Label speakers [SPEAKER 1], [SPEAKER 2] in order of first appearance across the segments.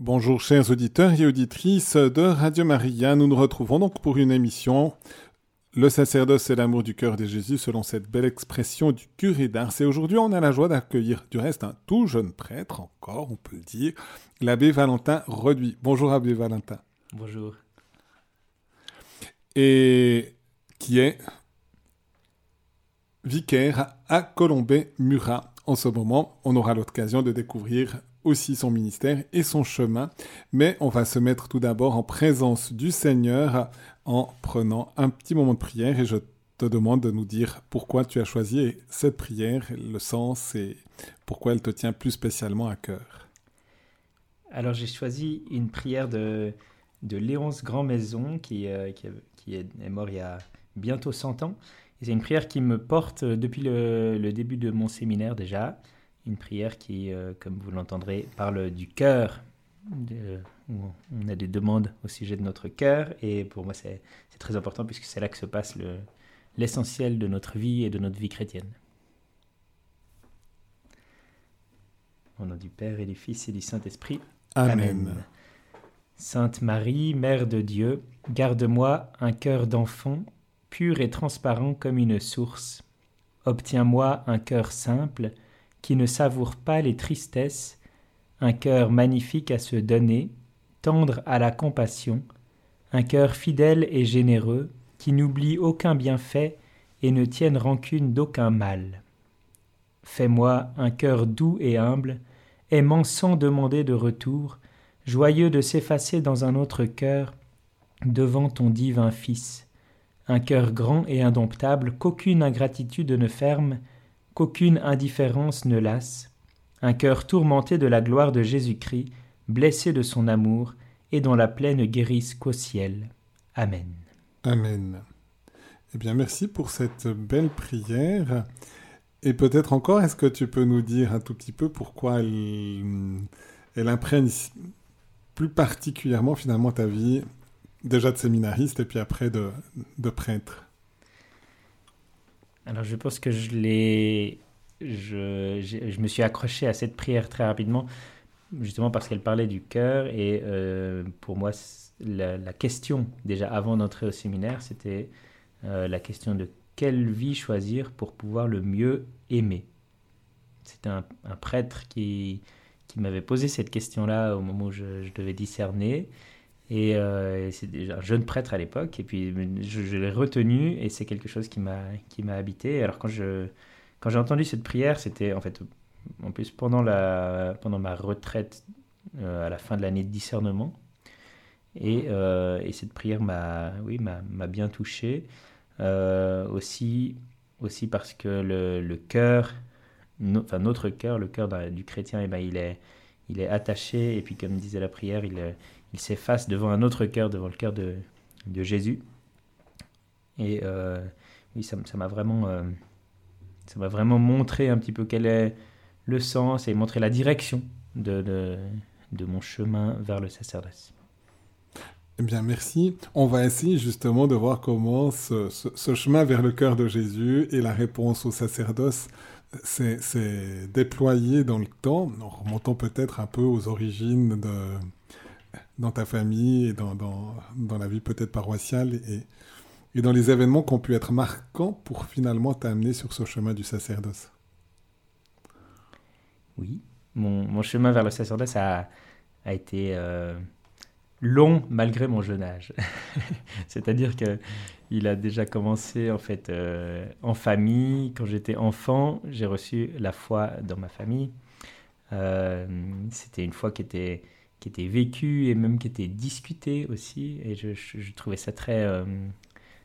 [SPEAKER 1] Bonjour chers auditeurs et auditrices de Radio Maria, nous nous retrouvons donc pour une émission Le sacerdoce et l'amour du cœur de Jésus selon cette belle expression du curé d'Ars. Et aujourd'hui on a la joie d'accueillir du reste un tout jeune prêtre encore, on peut le dire, l'abbé Valentin Reduit. Bonjour abbé Valentin.
[SPEAKER 2] Bonjour.
[SPEAKER 1] Et qui est vicaire à Colombey-Murat. En ce moment, on aura l'occasion de découvrir aussi son ministère et son chemin. Mais on va se mettre tout d'abord en présence du Seigneur en prenant un petit moment de prière et je te demande de nous dire pourquoi tu as choisi cette prière, le sens et pourquoi elle te tient plus spécialement à cœur.
[SPEAKER 2] Alors j'ai choisi une prière de, de Léonce Grand-Maison qui, euh, qui, est, mort il y a bientôt 100 ans. C'est une prière qui me porte depuis le, le début de mon séminaire déjà une prière qui, euh, comme vous l'entendrez, parle du cœur. on a des demandes au sujet de notre cœur. Et pour moi, c'est très important puisque c'est là que se passe l'essentiel de notre vie et de notre vie chrétienne. Au nom du Père et du Fils et du Saint-Esprit.
[SPEAKER 1] Amen.
[SPEAKER 2] Sainte Marie, Mère de Dieu, garde-moi un cœur d'enfant, pur et transparent comme une source. Obtiens-moi un cœur simple, qui ne savoure pas les tristesses, un cœur magnifique à se donner, tendre à la compassion, un cœur fidèle et généreux, qui n'oublie aucun bienfait et ne tienne rancune d'aucun mal. Fais-moi un cœur doux et humble, aimant sans demander de retour, joyeux de s'effacer dans un autre cœur devant ton divin Fils, un cœur grand et indomptable qu'aucune ingratitude ne ferme, qu'aucune indifférence ne lasse, un cœur tourmenté de la gloire de Jésus-Christ, blessé de son amour, et dont la plaine guérisse qu'au ciel. Amen.
[SPEAKER 1] Amen. Eh bien, merci pour cette belle prière. Et peut-être encore, est-ce que tu peux nous dire un tout petit peu pourquoi elle, elle imprègne plus particulièrement finalement ta vie, déjà de séminariste et puis après de, de prêtre?
[SPEAKER 2] Alors je pense que je l'ai... Je, je, me suis accroché à cette prière très rapidement, justement parce qu'elle parlait du cœur. Et euh, pour moi, la, question, déjà avant d'entrer au séminaire, c'était euh, la question de quelle vie choisir pour pouvoir le mieux aimer. C'était un, prêtre qui, qui m'avait posé cette question-là au moment où je, je devais discerner. Et euh, un jeune prêtre à l'époque. Et puis, je, l'ai retenu et c'est quelque chose qui m'a, habité. Alors, quand, je, quand j'ai entendu cette prière, c'était en fait, en plus, pendant, la, pendant ma retraite euh, à la fin de l'année de discernement. Et, euh, et cette prière m'a, oui, bien touché. aussi, aussi parce que le, le cœur, enfin, notre cœur, le cœur du chrétien, eh ben, il, est, il est attaché. Et puis, comme disait la prière, il il s'efface devant un autre cœur, devant le cœur de, de Jésus. Et euh, oui, ça m'a vraiment, euh, vraiment montré un petit peu quel est le sens et montré la direction de, de, de mon chemin vers le sacerdoce.
[SPEAKER 1] Eh bien, merci. On va essayer justement de voir comment ce, ce, chemin vers le cœur de Jésus et la réponse au sacerdoce s'est déployé dans le temps, en remontant peut-être un peu aux origines de, dans ta famille et dans, dans, dans la vie peut-être paroissiale et, et dans les événements qui ont pu être marquants pour finalement t'amener sur ce chemin du sacerdoce
[SPEAKER 2] Oui, mon, mon chemin vers le sacerdoce a, a été euh, long malgré mon jeune âge. C'est-à-dire que il a déjà commencé en fait euh, en famille. Quand j'étais enfant, j'ai reçu la foi dans ma famille. Euh, c'était une foi qui était qui était vécu et même qui était discuté aussi. Et je, trouvais ça très, euh,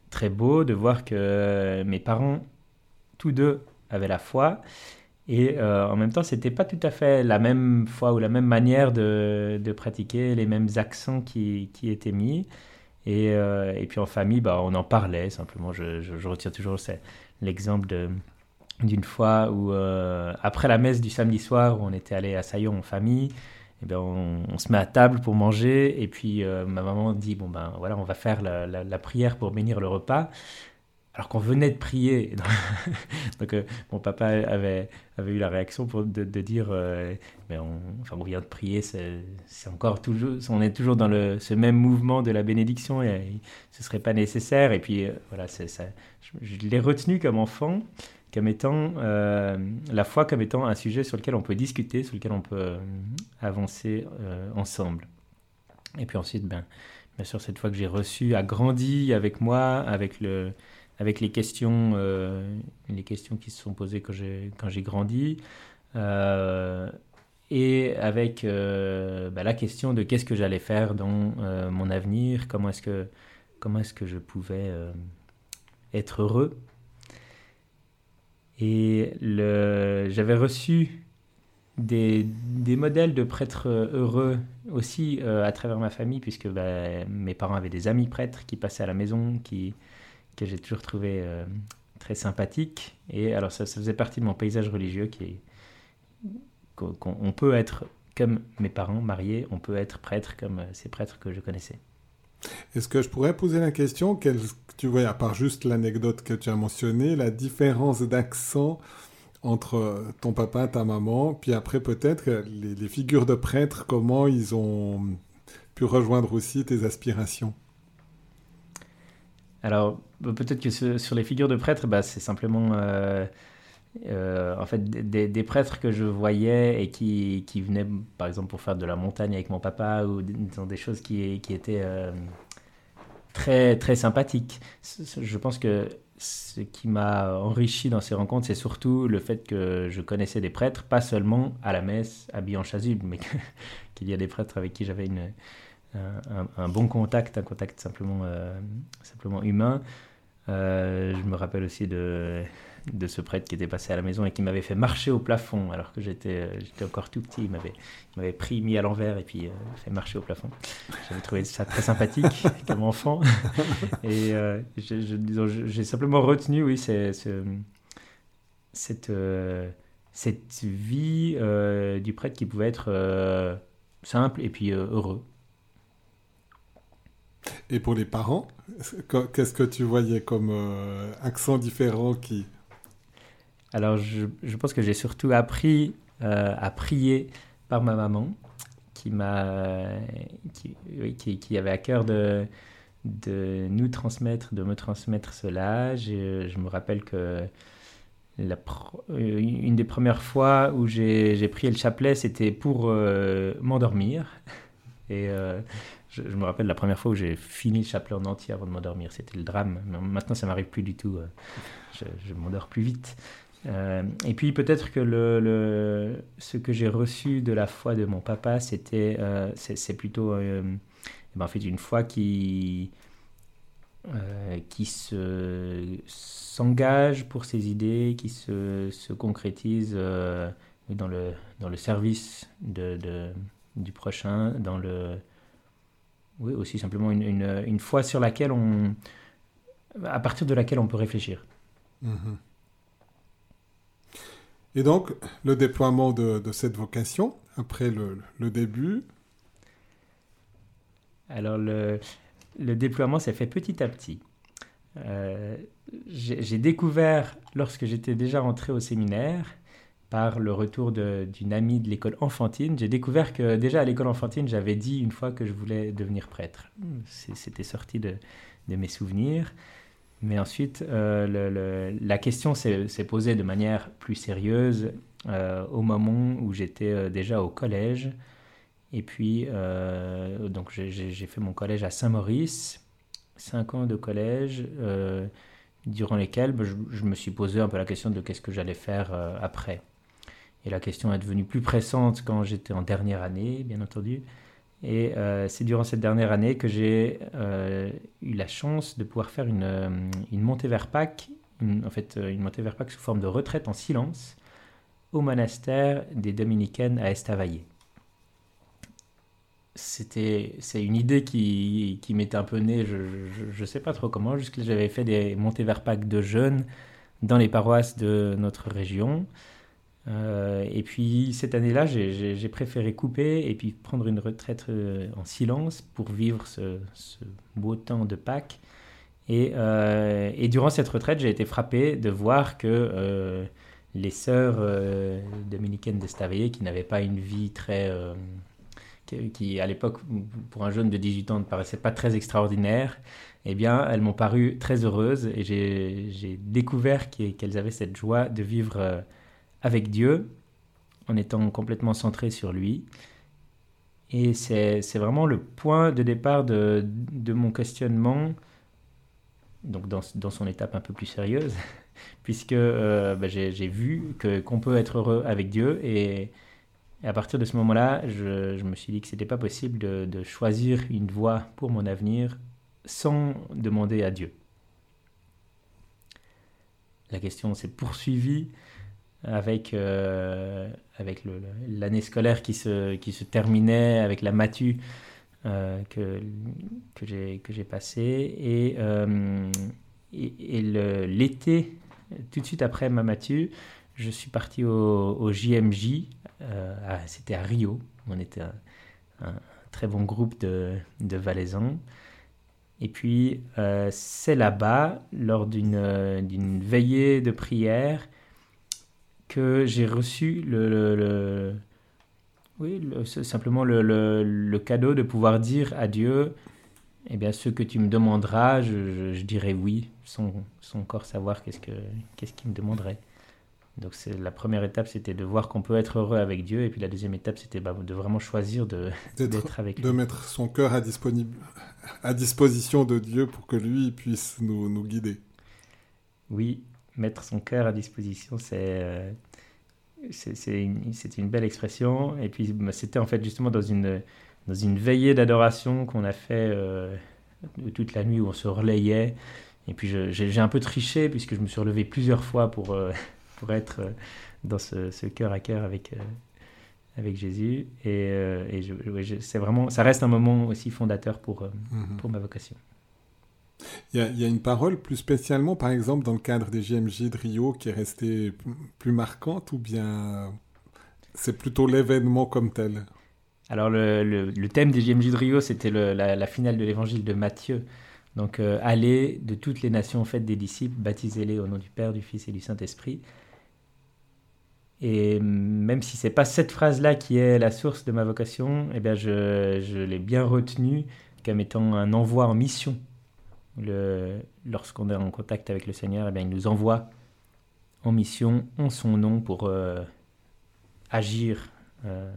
[SPEAKER 2] très beau de voir que mes parents, tous deux, avaient la foi. Et euh, en même temps, c'était pas tout à fait la même foi ou la même manière de, de pratiquer, les mêmes accents qui, qui étaient mis. Et, euh, et, puis en famille, bah, on en parlait simplement. Je, je, retire toujours l'exemple d'une fois où, après la messe du samedi soir, où on était allé à Saillon en famille, eh ben, on, se met à table pour manger et puis euh, ma maman dit bon ben voilà on va faire la, prière pour bénir le repas alors qu'on venait de prier. Donc euh, mon papa avait, avait eu la réaction pour de, dire, euh, mais on, enfin, on vient de prier, c'est encore toujours, on est toujours dans le, ce même mouvement de la bénédiction et, ce serait pas nécessaire. Et puis voilà, ça, je, l'ai retenu comme enfant, comme étant la foi comme étant un sujet sur lequel on peut discuter, sur lequel on peut avancer ensemble. Et puis ensuite, ben, bien sûr, cette fois que j'ai reçu a grandi avec moi, avec le avec les questions, euh, les questions qui se sont posées quand j'ai, quand j'ai grandi, euh, et avec euh, bah, la question de qu'est-ce que j'allais faire dans mon avenir, comment est-ce que, comment est-ce que je pouvais être heureux. Et j'avais reçu des, modèles de prêtres heureux aussi à travers ma famille, puisque bah, mes parents avaient des amis prêtres qui passaient à la maison, que j'ai toujours trouvé euh, très sympathique. Et alors ça, faisait partie de mon paysage religieux qui qu'on peut être comme mes parents mariés, on peut être prêtre comme euh, ces prêtres que je connaissais.
[SPEAKER 1] Est-ce que je pourrais poser la question, tu vois, à part juste l'anecdote que tu as mentionnée, la différence d'accent entre ton papa et ta maman, puis après peut-être les, figures de prêtres, comment ils ont pu rejoindre aussi tes aspirations?
[SPEAKER 2] Alors, peut-être que sur les figures de prêtres, bah, c'est simplement euh, euh, en fait des, prêtres que je voyais et qui, qui, venaient, par exemple, pour faire de la montagne avec mon papa ou dans des choses qui, qui étaient euh, très, très sympathiques. Je pense que ce qui m'a enrichi dans ces rencontres, c'est surtout le fait que je connaissais des prêtres, pas seulement à la messe, habillés en chasuble, mais qu'il y a des prêtres avec qui j'avais un, bon contact, un contact simplement, euh, simplement humain. Je me rappelle aussi de, de ce prêtre qui était passé à la maison et qui m'avait fait marcher au plafond alors que j'étais j'étais encore tout petit. Il m'avait, pris, mis à l'envers et puis euh, fait marcher au plafond. J'avais trouvé ça très sympathique comme enfant. Et j'ai simplement retenu, oui, c'est, cette, cette vie du prêtre qui pouvait être simple et puis heureux.
[SPEAKER 1] Et pour les parents, qu'est-ce que tu voyais comme euh, accent différent qui...
[SPEAKER 2] Alors, je, je pense que j'ai surtout appris euh, à prier par ma maman, qui, m'a, qui, qui, avait à cœur de, de nous transmettre, de me transmettre cela. Je, je me rappelle que la une des premières fois où j'ai, prié le chapelet, c'était pour euh, m'endormir. Et je, me rappelle la première fois où j'ai fini le chapelet en entier avant de m'endormir. C'était le drame. maintenant, ça m'arrive plus du tout. Euh, je, m'endors plus vite. Euh, et puis peut-être que le, ce que j'ai reçu de la foi de mon papa, c'était euh, c'est plutôt eh ben, en fait une foi qui qui se s'engage pour ses idées, qui se, se concrétise dans le dans le service du prochain, dans le oui, aussi simplement une, une, foi sur laquelle on, à partir de laquelle on peut réfléchir. Mhm.
[SPEAKER 1] Et donc, le déploiement de, de cette vocation, après le, le début?
[SPEAKER 2] Alors, le, le déploiement s'est fait petit à petit. Euh, j'ai découvert, lorsque j'étais déjà rentré au séminaire, par le retour d'une amie de l'école enfantine, j'ai découvert que déjà à l'école enfantine, j'avais dit une fois que je voulais devenir prêtre. C'était sorti de, de, mes souvenirs. Mais ensuite, euh, la question s'est posée de manière plus sérieuse euh, au moment où j'étais euh, déjà au collège. Et puis, donc j'ai fait mon collège à Saint-Maurice, cinq ans de collège, durant lesquels je, je, me suis posé un peu la question de qu'est-ce que j'allais faire après. Et la question est devenue plus pressante quand j'étais en dernière année, bien entendu. Et euh, c'est durant cette dernière année que j'ai euh, eu la chance de pouvoir faire une, euh, montée vers Pâques, en fait une montée vers Pâques sous forme de retraite en silence au monastère des Dominicaines à Estavayer. C'était, c'est une idée qui, qui m'était un peu née, je ne sais pas trop comment, jusque j'avais fait des montées vers Pâques de jeunes dans les paroisses de notre région. Euh, et puis cette année-là, j'ai préféré couper et puis prendre une retraite euh, en silence pour vivre ce, beau temps de Pâques. Et, euh, et durant cette retraite, j'ai été frappé de voir que les sœurs dominicaines d'Estaveillé, qui n'avaient pas une vie très... qui, qui, à l'époque, pour un jeune de 18 ans, ne paraissait pas très extraordinaire, eh bien, elles m'ont paru très heureuses et j'ai découvert qu'elles avaient cette joie de vivre avec Dieu en étant complètement centré sur lui. Et c'est vraiment le point de départ de, de mon questionnement, donc dans, dans, son étape un peu plus sérieuse, puisque euh, bah, j'ai vu qu'on peut être heureux avec Dieu. Et, à partir de ce moment-là, je, je, me suis dit que c'était pas possible de, de, choisir une voie pour mon avenir sans demander à Dieu. La question s'est poursuivie avec, euh, avec l'année scolaire qui se, qui se terminait, avec la matu euh, que, que j'ai passée. Et, euh, et, l'été, tout de suite après ma matu, je suis parti au, au JMJ. C'était à Rio. On était un, très bon groupe de, de Valaisans. Et puis, c'est là-bas, lors d'une veillée de prière, que j'ai reçu le, oui, simplement le, le, cadeau de pouvoir dire à Dieu, eh bien, ce que tu me demanderas, je, je, dirai oui, sans, sans, encore savoir qu'est-ce qu'il ce qu'il me demanderait. Donc c'est la première étape, c'était de voir qu'on peut être heureux avec Dieu, et puis la deuxième étape, c'était bah, de vraiment choisir d'être avec
[SPEAKER 1] lui. De mettre son cœur à, disponible, à disposition de Dieu pour que lui puisse nous, nous guider.
[SPEAKER 2] Oui, mettre son cœur à disposition, c'est euh, c'est une, une, belle expression. Et puis bah, c'était en fait justement dans une, dans une veillée d'adoration qu'on a fait euh, toute la nuit où on se relayait. Et puis j'ai un peu triché puisque je me suis relevé plusieurs fois pour, euh, pour être dans ce, ce, cœur à cœur avec, avec Jésus. Et, et c'est vraiment, ça reste un moment aussi fondateur pour, mm-hmm. pour ma vocation.
[SPEAKER 1] Il y, a, une parole plus spécialement, par exemple, dans le cadre des JMJ de Rio, qui est restée plus marquante, ou bien c'est plutôt l'événement comme tel?
[SPEAKER 2] Alors, le, thème des JMJ de Rio, c'était la, la, finale de l'évangile de Matthieu. Donc, euh, allez de toutes les nations, faites des disciples, baptisez-les au nom du Père, du Fils et du Saint-Esprit. Et même si c'est pas cette phrase-là qui est la source de ma vocation, eh bien je, je l'ai bien retenue comme étant un envoi en mission lorsqu'on est en contact avec le Seigneur, eh bien, il nous envoie en mission en son nom pour euh, agir, euh,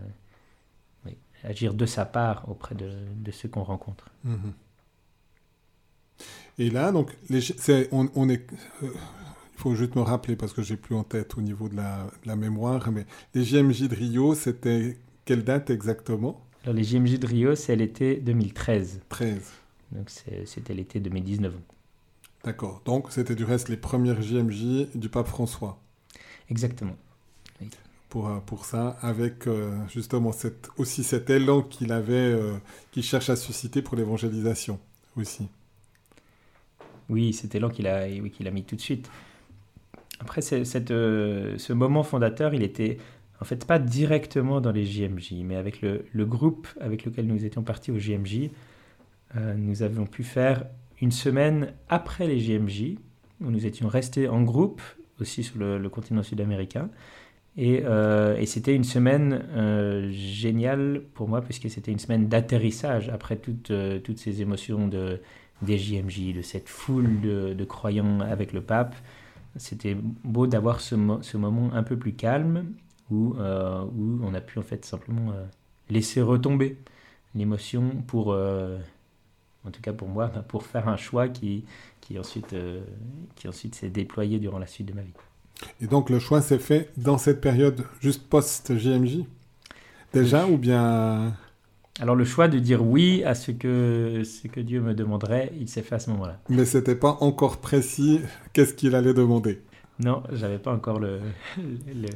[SPEAKER 2] agir de sa part auprès de, de ceux qu'on rencontre.
[SPEAKER 1] Mhm. Et là, donc, les, on, on, est, euh, il faut juste me rappeler parce que j'ai plus en tête au niveau de la, de la mémoire, mais les JMJ de Rio, c'était quelle date exactement?
[SPEAKER 2] Alors, les JMJ de Rio, c'est l'été 2013.
[SPEAKER 1] 13.
[SPEAKER 2] Donc c'était l'été 2019.
[SPEAKER 1] D'accord. Donc c'était du reste les premières JMJ du pape François.
[SPEAKER 2] Exactement.
[SPEAKER 1] Pour, euh, pour ça, avec euh, justement cette, aussi cet élan qu'il avait, euh, qu'il cherche à susciter pour l'évangélisation aussi.
[SPEAKER 2] Oui, cet élan qu'il a, oui, qu'il a mis tout de suite. Après, cette, ce moment fondateur, il était en fait pas directement dans les JMJ, mais avec le, le groupe avec lequel nous étions partis au JMJ, euh, nous avions pu faire une semaine après les JMJ, où nous étions restés en groupe, aussi sur le, continent sud-américain. Et, euh, et c'était une semaine euh, géniale pour moi, puisque c'était une semaine d'atterrissage après toutes, toutes ces émotions de, des JMJ, de cette foule de, croyants avec le pape. C'était beau d'avoir ce, ce, moment un peu plus calme, où, où on a pu en fait simplement laisser retomber l'émotion pour en tout cas pour moi, bah, pour faire un choix qui, qui ensuite, euh, qui ensuite s'est déployé durant la suite de ma vie.
[SPEAKER 1] Et donc le choix s'est fait dans cette période juste post-JMJ Déjà ou bien...
[SPEAKER 2] Alors le choix de dire oui à ce que, ce que Dieu me demanderait, il s'est fait à ce moment-là.
[SPEAKER 1] Mais c'était pas encore précis qu'est-ce qu'il allait demander?
[SPEAKER 2] Non, j'avais pas encore le, le,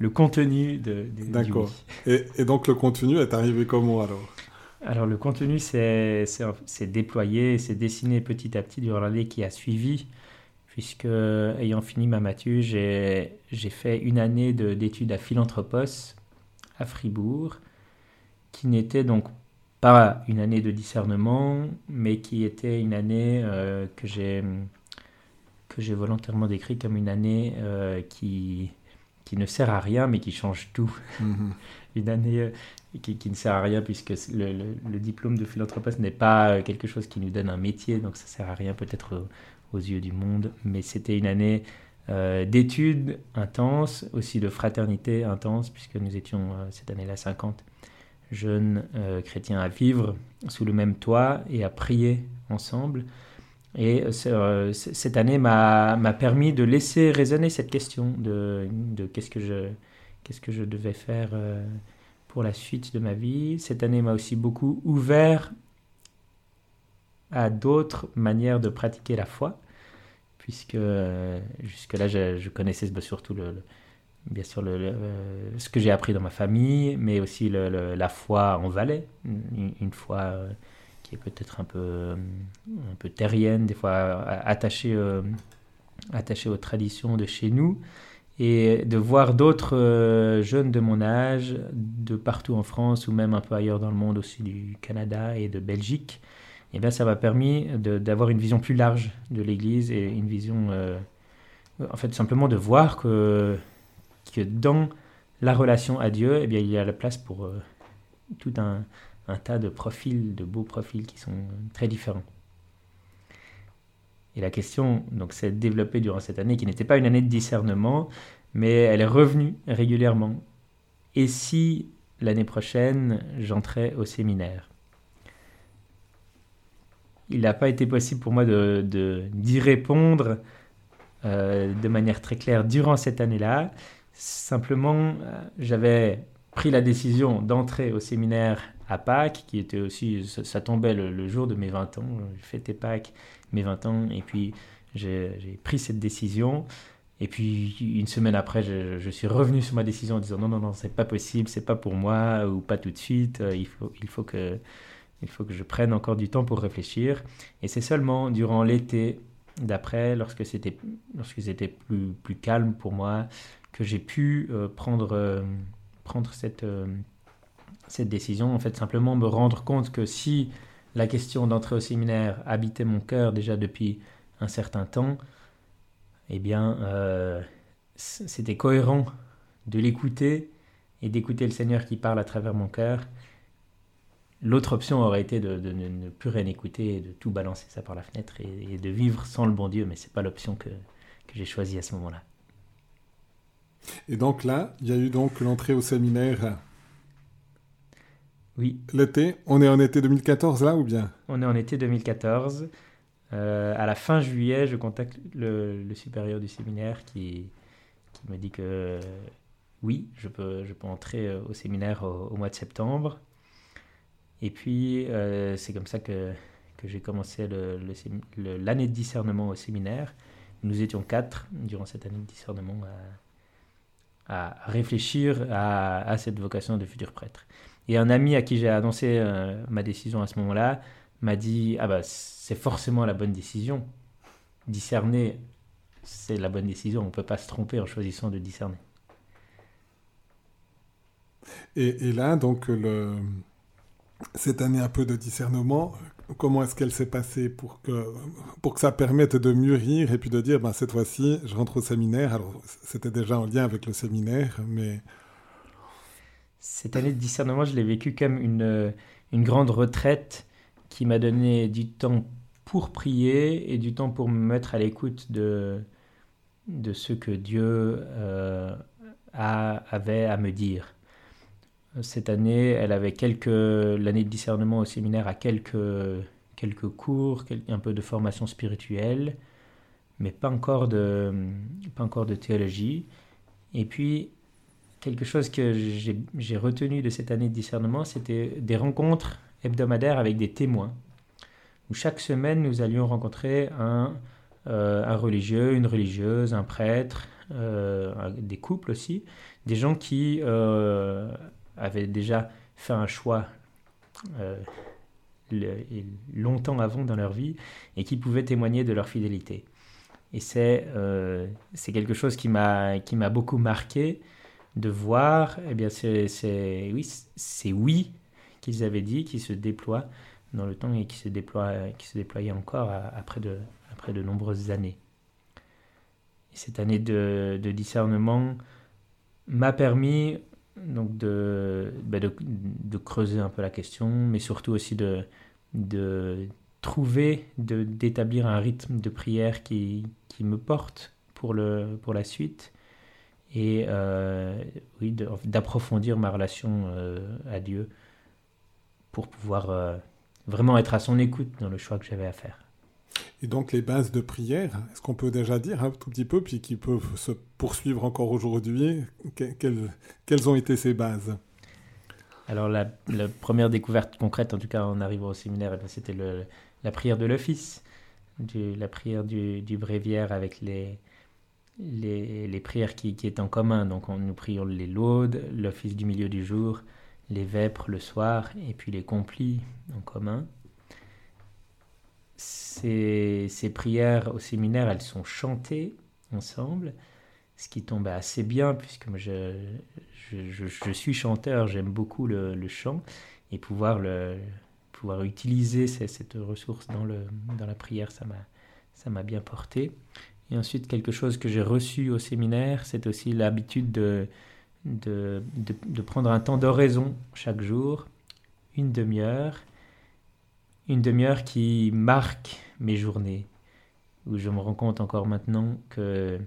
[SPEAKER 2] le contenu de, de
[SPEAKER 1] D'accord. Et, et donc le contenu est arrivé comment alors?
[SPEAKER 2] Alors le contenu s'est déployé, s'est dessiné petit à petit durant l'année qui a suivi, puisque ayant fini ma matu, j'ai fait une année d'études à Philanthropos à Fribourg, qui n'était donc pas une année de discernement, mais qui était une année euh, que j'ai que j'ai volontairement décrit comme une année euh, qui qui ne sert à rien, mais qui change tout. Mhm. une année euh, qui, ne sert à rien puisque le, diplôme de philanthropiste n'est pas quelque chose qui nous donne un métier, donc ça sert à rien peut-être aux, yeux du monde, mais c'était une année d'études intenses, aussi de fraternité intense, puisque nous étions cette année-là 50 jeunes euh, chrétiens à vivre sous le même toit et à prier ensemble. Et euh, cette année m'a permis de laisser résonner cette question de, de qu'est-ce que je qu'est-ce que je devais faire euh, pour la suite de ma vie. Cette année m'a aussi beaucoup ouvert à d'autres manières de pratiquer la foi, puisque jusque-là je, connaissais surtout le bien sûr euh, ce que j'ai appris dans ma famille, mais aussi la foi en Valais, une, foi euh, qui est peut-être un peu, un peu terrienne, des fois attachée, euh, attachée aux traditions de chez nous, et de voir d'autres jeunes de mon âge, de partout en France ou même un peu ailleurs dans le monde, aussi du Canada et de Belgique, eh bien ça m'a permis d'avoir une vision plus large de l'Église et une vision, en fait simplement de voir que dans la relation à Dieu, eh bien, il y a la place pour euh, tout un, tas de profils, de beaux profils qui sont très différents. Et la question donc s'est développée durant cette année, qui n'était pas une année de discernement, mais elle est revenue régulièrement. Et si l'année prochaine, j'entrais au séminaire? Il n'a pas été possible pour moi d'y de, d'y répondre euh, de manière très claire durant cette année-là. Simplement, euh, j'avais pris la décision d'entrer au séminaire à Pâques, qui était aussi, ça, tombait le, jour de mes 20 ans, j'ai fêté Pâques, mes 20 ans, et puis j'ai pris cette décision. Et puis une semaine après, je, suis revenu sur ma décision en disant non, non, non, c'est pas possible, c'est pas pour moi, ou pas tout de suite, euh, il faut, il faut, que, il faut que je prenne encore du temps pour réfléchir. Et c'est seulement durant l'été d'après, lorsque c'était plus, plus calme pour moi, que j'ai pu euh, prendre, euh, prendre cette, cette décision. En fait, simplement me rendre compte que si la question d'entrer au séminaire habitait mon cœur déjà depuis un certain temps, eh bien, c'était cohérent de l'écouter et d'écouter le Seigneur qui parle à travers mon cœur. L'autre option aurait été de, ne plus rien écouter et de tout balancer ça par la fenêtre et, de vivre sans le bon Dieu, mais c'est pas l'option que, que j'ai choisie à ce moment-là.
[SPEAKER 1] Et donc là, il y a eu donc l'entrée au séminaire.
[SPEAKER 2] Oui.
[SPEAKER 1] L'été On est en été 2014 là ou bien?
[SPEAKER 2] On est en été 2014. Euh, à la fin juillet, je contacte le, supérieur du séminaire qui, qui me dit que oui, je peux, je peux entrer euh, au séminaire au, mois de septembre. Et puis, euh, c'est comme ça que, que j'ai commencé l'année de discernement au séminaire. Nous étions quatre durant cette année de discernement à, à réfléchir à, cette vocation de futur prêtre. Et un ami à qui j'ai annoncé euh, ma décision à ce moment-là m'a dit Ah bah c'est forcément la bonne décision. Discerner, c'est la bonne décision. On ne peut pas se tromper en choisissant de discerner.
[SPEAKER 1] Et, là, donc, cette année un peu de discernement, comment est-ce qu'elle s'est passée pour que, pour que ça permette de mûrir et puis de dire, ben, cette fois-ci, je rentre au séminaire. Alors, c'était déjà en lien avec le séminaire, mais...
[SPEAKER 2] Cette année de discernement, je l'ai vécu comme une, une grande retraite qui m'a donné du temps pour prier et du temps pour me mettre à l'écoute de, ce que Dieu euh, a, avait à me dire. Cette année, elle avait quelques l'année de discernement au séminaire a quelques quelques cours, un peu de formation spirituelle, mais pas encore de pas encore de théologie. Et puis quelque chose que j'ai retenu de cette année de discernement, c'était des rencontres hebdomadaires avec des témoins. Où chaque semaine, nous allions rencontrer un, euh, un religieux, une religieuse, un prêtre, euh, des couples aussi, des gens qui euh, avaient déjà fait un choix longtemps avant dans leur vie et qui pouvaient témoigner de leur fidélité. Et c'est quelque chose qui m'a beaucoup marqué de voir, eh bien c'est oui, c'est oui qu'ils avaient dit qui se déploie dans le temps et qui se, déploie, qui se déployait encore après, de, nombreuses années. Et cette année de, discernement m'a permis donc de, bah, de, creuser un peu la question, mais surtout aussi de, de trouver, d'établir un rythme de prière qui, me porte pour la suite et euh, oui, d'approfondir ma relation euh, à Dieu pour pouvoir euh, vraiment être à son écoute dans le choix que j'avais à faire.
[SPEAKER 1] Et donc les bases de prière, est-ce qu'on peut déjà dire un tout petit peu, puis qui peuvent se poursuivre encore aujourd'hui, quelles, quelles, ont été ces bases?
[SPEAKER 2] Alors la, première découverte concrète, en tout cas en arrivant au séminaire, eh c'était la prière de l'office, la prière du, du, bréviaire avec les, les, les prières qui, qui, étaient en commun. Donc on, nous prions les laudes, l'office du milieu du jour, les vêpres le soir, et puis les complis en commun ces, prières au séminaire, elles sont chantées ensemble, ce qui tombe assez bien puisque je, je, suis chanteur, j'aime beaucoup le, chant et pouvoir, le, pouvoir utiliser cette ressource dans, le, dans la prière, ça m'a bien porté. Et ensuite, quelque chose que j'ai reçu au séminaire, c'est aussi l'habitude de, de, de prendre un temps d'oraison chaque jour, une demi-heure, une demi-heure qui marque mes journées, où je me rends compte encore maintenant que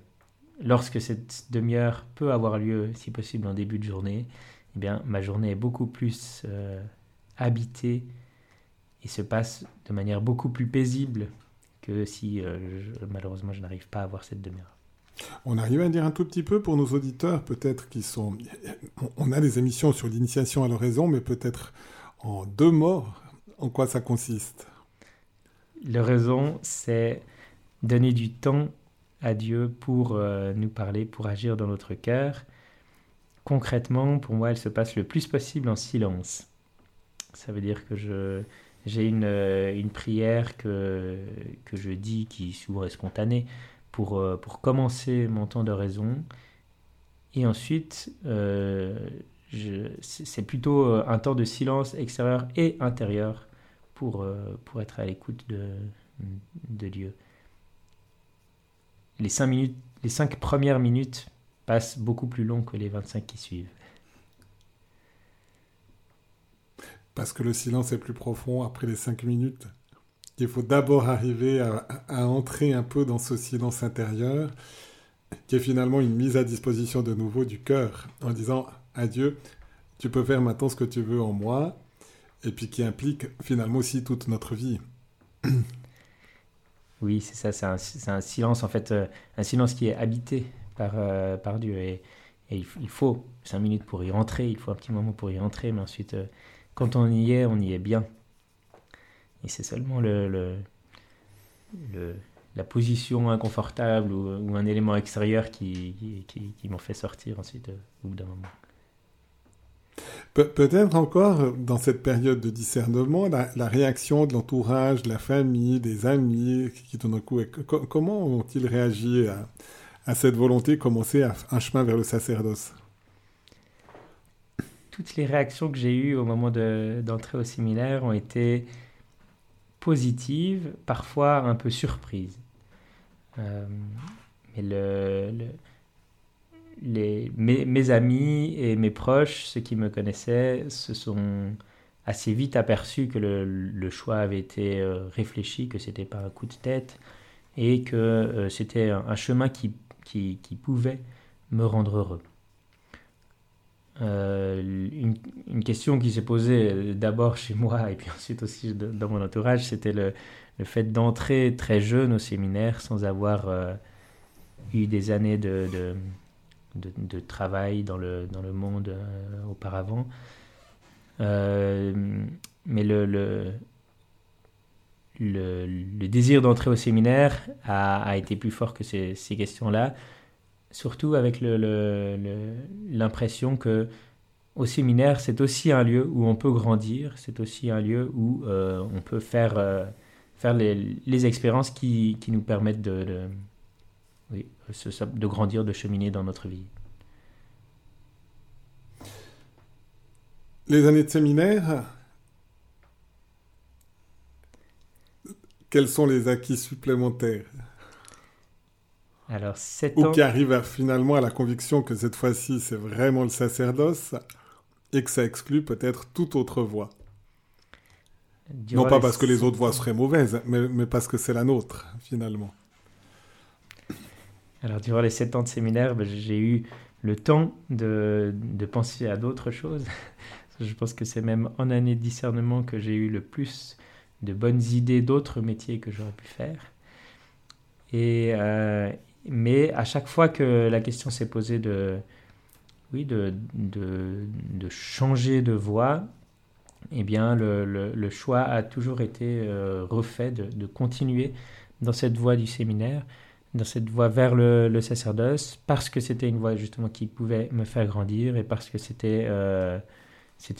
[SPEAKER 2] lorsque cette demi-heure peut avoir lieu, si possible en début de journée, eh bien, ma journée est beaucoup plus euh, habitée et se passe de manière beaucoup plus paisible que si euh, malheureusement je n'arrive pas à avoir cette demi-heure.
[SPEAKER 1] On arrive à dire un tout petit peu pour nos auditeurs, peut-être qui sont... On a des émissions sur l'initiation à l'oraison, mais peut-être en deux mots, en quoi ça consiste?
[SPEAKER 2] Le raison, c'est donner du temps à Dieu pour euh, nous parler, pour agir dans notre cœur. Concrètement, pour moi, elle se passe le plus possible en silence. Ça veut dire que je, j'ai une, euh, une prière que, que je dis qui souvent est spontanée pour, euh, pour commencer mon temps de raison. Et ensuite, c'est plutôt un temps de silence extérieur et intérieur pour, euh, pour être à l'écoute de, de Dieu. Les cinq, minutes, les cinq premières minutes passent beaucoup plus long que les 25 qui suivent.
[SPEAKER 1] Parce que le silence est plus profond après les cinq minutes. Il faut d'abord arriver à, entrer un peu dans ce silence intérieur, qui est finalement une mise à disposition de nouveau du cœur, en disant à Dieu, tu peux faire maintenant ce que tu veux en moi, et puis qui implique finalement aussi toute notre vie.
[SPEAKER 2] Oui, c'est ça, c'est un, silence en fait, euh, un silence qui est habité par, euh, par Dieu. Et, et il, faut cinq minutes pour y rentrer, il faut un petit moment pour y rentrer, mais ensuite, euh, quand on y est, on y est bien. Et c'est seulement le, le, le, la position inconfortable ou, un élément extérieur qui, qui, fait sortir ensuite au bout d'un moment.
[SPEAKER 1] Peut-être encore, dans cette période de discernement, la, réaction de l'entourage, de la famille, des amis, qui tout d'un coup, comment ont-ils réagi à, cette volonté de commencer un chemin vers le sacerdoce?
[SPEAKER 2] Toutes les réactions que j'ai eues au moment d'entrer au séminaire ont été positives, parfois un peu surprises. Euh, mais mes, amis et mes proches, ceux qui me connaissaient, se sont assez vite aperçus que le, choix avait été euh, réfléchi, que c'était pas un coup de tête et que euh, c'était un, chemin qui, pouvait me rendre heureux. Euh, une, question qui s'est posée d'abord chez moi et puis ensuite aussi dans mon entourage, c'était le, fait d'entrer très jeune au séminaire sans avoir eu des années de, travail dans le, monde euh, auparavant. Euh, mais le, désir d'entrer au séminaire a, été plus fort que ces questions-là, surtout avec l'impression le, que au séminaire, c'est aussi un lieu où on peut grandir, c'est aussi un lieu où euh, on peut faire, euh, faire les, expériences qui, qui, nous permettent de, de grandir, de cheminer dans notre vie.
[SPEAKER 1] Les années de séminaire, quels sont les acquis supplémentaires?
[SPEAKER 2] Alors, sept
[SPEAKER 1] Ou qui arrivent à- finalement à la conviction que cette fois-ci, c'est vraiment le sacerdoce et que ça exclut peut-être toute autre voie.
[SPEAKER 2] durant
[SPEAKER 1] non pas parce que les autres voies seraient mauvaises, mais, mais parce que c'est la nôtre, finalement.
[SPEAKER 2] Alors, durant les sept ans de séminaire, ben, j'ai eu le temps de, de penser à d'autres choses. Je pense que c'est même en année de discernement que j'ai eu le plus de bonnes idées d'autres métiers que j'aurais pu faire. Et, euh, mais à chaque fois que la question s'est posée de, oui, de, de, changer de voie, eh bien, le, le- choix a toujours été euh, refait de, de continuer dans cette voie du séminaire dans cette voie vers le, le sacerdoce parce que c'était une voie justement qui pouvait me faire grandir et parce que c'était euh,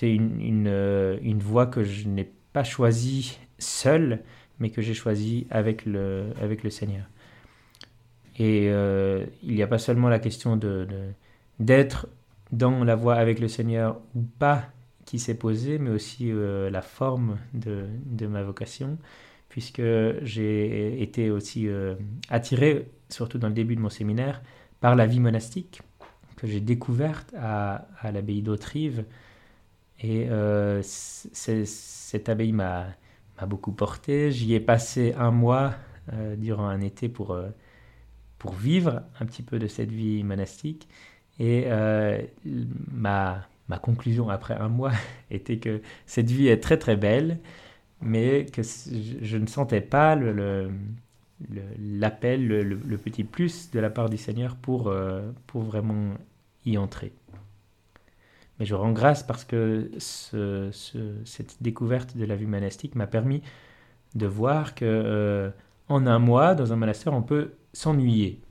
[SPEAKER 2] une, une, euh, une voie que je n'ai pas choisie seule mais que j'ai choisie avec le, avec le Seigneur. Et euh, il n'y a pas seulement la question de, d'être dans la voie avec le Seigneur ou pas qui s'est posée, mais aussi euh, la forme de, de ma vocation puisque j'ai été aussi euh, attiré, surtout dans le début de mon séminaire, par la vie monastique que j'ai découverte à, à l'abbaye d'Autrive. Et euh, cette abbaye m'a beaucoup porté. J'y ai passé un mois durant un été pour, pour vivre un petit peu de cette vie monastique. Et euh, ma, ma conclusion après un mois était que cette vie est très très belle, mais que je, ne sentais pas l'appel, le, le- petit plus de la part du Seigneur pour, euh, pour vraiment y entrer. Mais je rends grâce parce que ce- ce- cette découverte de la vie monastique m'a permis de voir que euh, en un mois, dans un monastère, on peut s'ennuyer.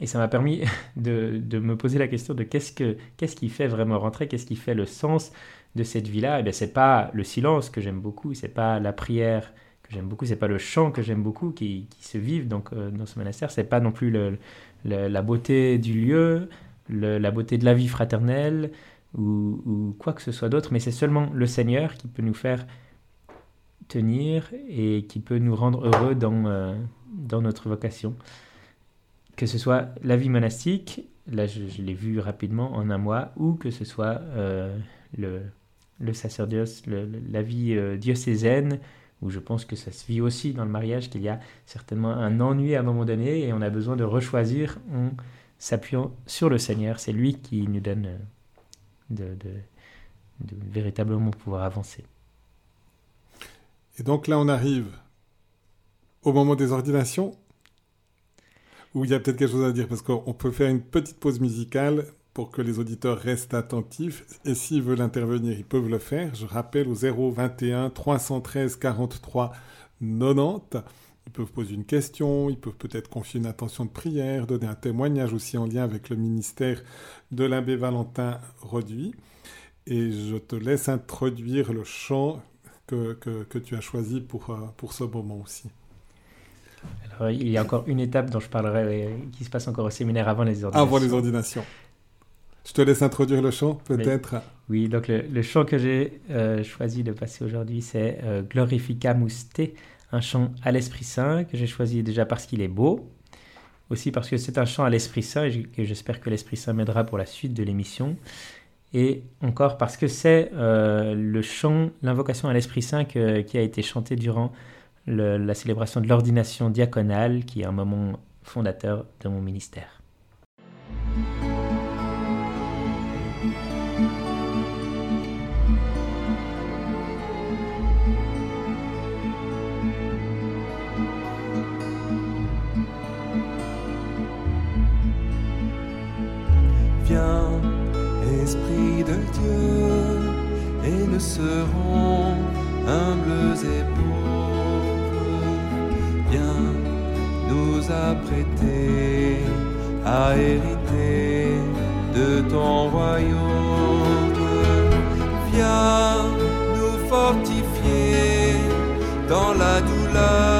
[SPEAKER 2] Et ça m'a permis de, de me poser la question de qu'est-ce, que, qu'est-ce qui fait vraiment rentrer, qu'est-ce qui fait le sens de cette vie-là. Et bien, c'est pas le silence que j'aime beaucoup, c'est pas la prière que j'aime beaucoup, c'est pas le chant que j'aime beaucoup qui, qui se vivent donc, euh, dans ce monastère, c'est pas non plus le- la beauté du lieu, la beauté de la vie fraternelle ou, ou quoi que ce soit d'autre, mais c'est seulement le Seigneur qui peut nous faire tenir et qui peut nous rendre heureux dans, euh, dans notre vocation. Que ce soit la vie monastique, là je, l'ai vu rapidement en un mois, ou que ce soit euh, le, le sacerdoce, la vie euh, diocésaine, où je pense que ça se vit aussi dans le mariage, qu'il y a certainement un ennui à un moment donné et on a besoin de rechoisir en s'appuyant sur le Seigneur. C'est lui qui nous donne euh, de, de- de véritablement pouvoir avancer.
[SPEAKER 1] Et donc là, on arrive au moment des ordinations, où il y a peut-être quelque chose à dire, parce qu'on peut faire une petite pause musicale pour que les auditeurs restent attentifs. Et s'ils veulent intervenir, ils peuvent le faire. Je rappelle au 021 313 43 90. Ils peuvent poser une question, ils peuvent peut-être confier une intention de prière, donner un témoignage aussi en lien avec le ministère de l'abbé Valentin Roduit. Et je te laisse introduire le chant que, que, que tu as choisi pour, euh, pour ce moment aussi.
[SPEAKER 2] Alors, il y a encore une étape dont je parlerai, euh, qui se passe encore au séminaire avant les ordinations.
[SPEAKER 1] Avant les ordinations. Je te laisse introduire le chant, peut-être.
[SPEAKER 2] Oui, donc le, le chant que j'ai euh, choisi de passer aujourd'hui, c'est euh, Glorificamus Te, un chant à l'Esprit Saint que j'ai choisi déjà parce qu'il est beau, aussi parce que c'est un chant à l'Esprit Saint et j'espère que l'Esprit Saint m'aidera pour la suite de l'émission, et encore parce que c'est euh, le chant, l'invocation à l'Esprit Saint que- qui a été chanté durant la célébration de l'ordination diaconale, qui est un moment fondateur de mon ministère.
[SPEAKER 3] Viens, Esprit de Dieu, et nous serons humbles et nous apprêter à hériter de ton royaume. Viens nous fortifier dans la douleur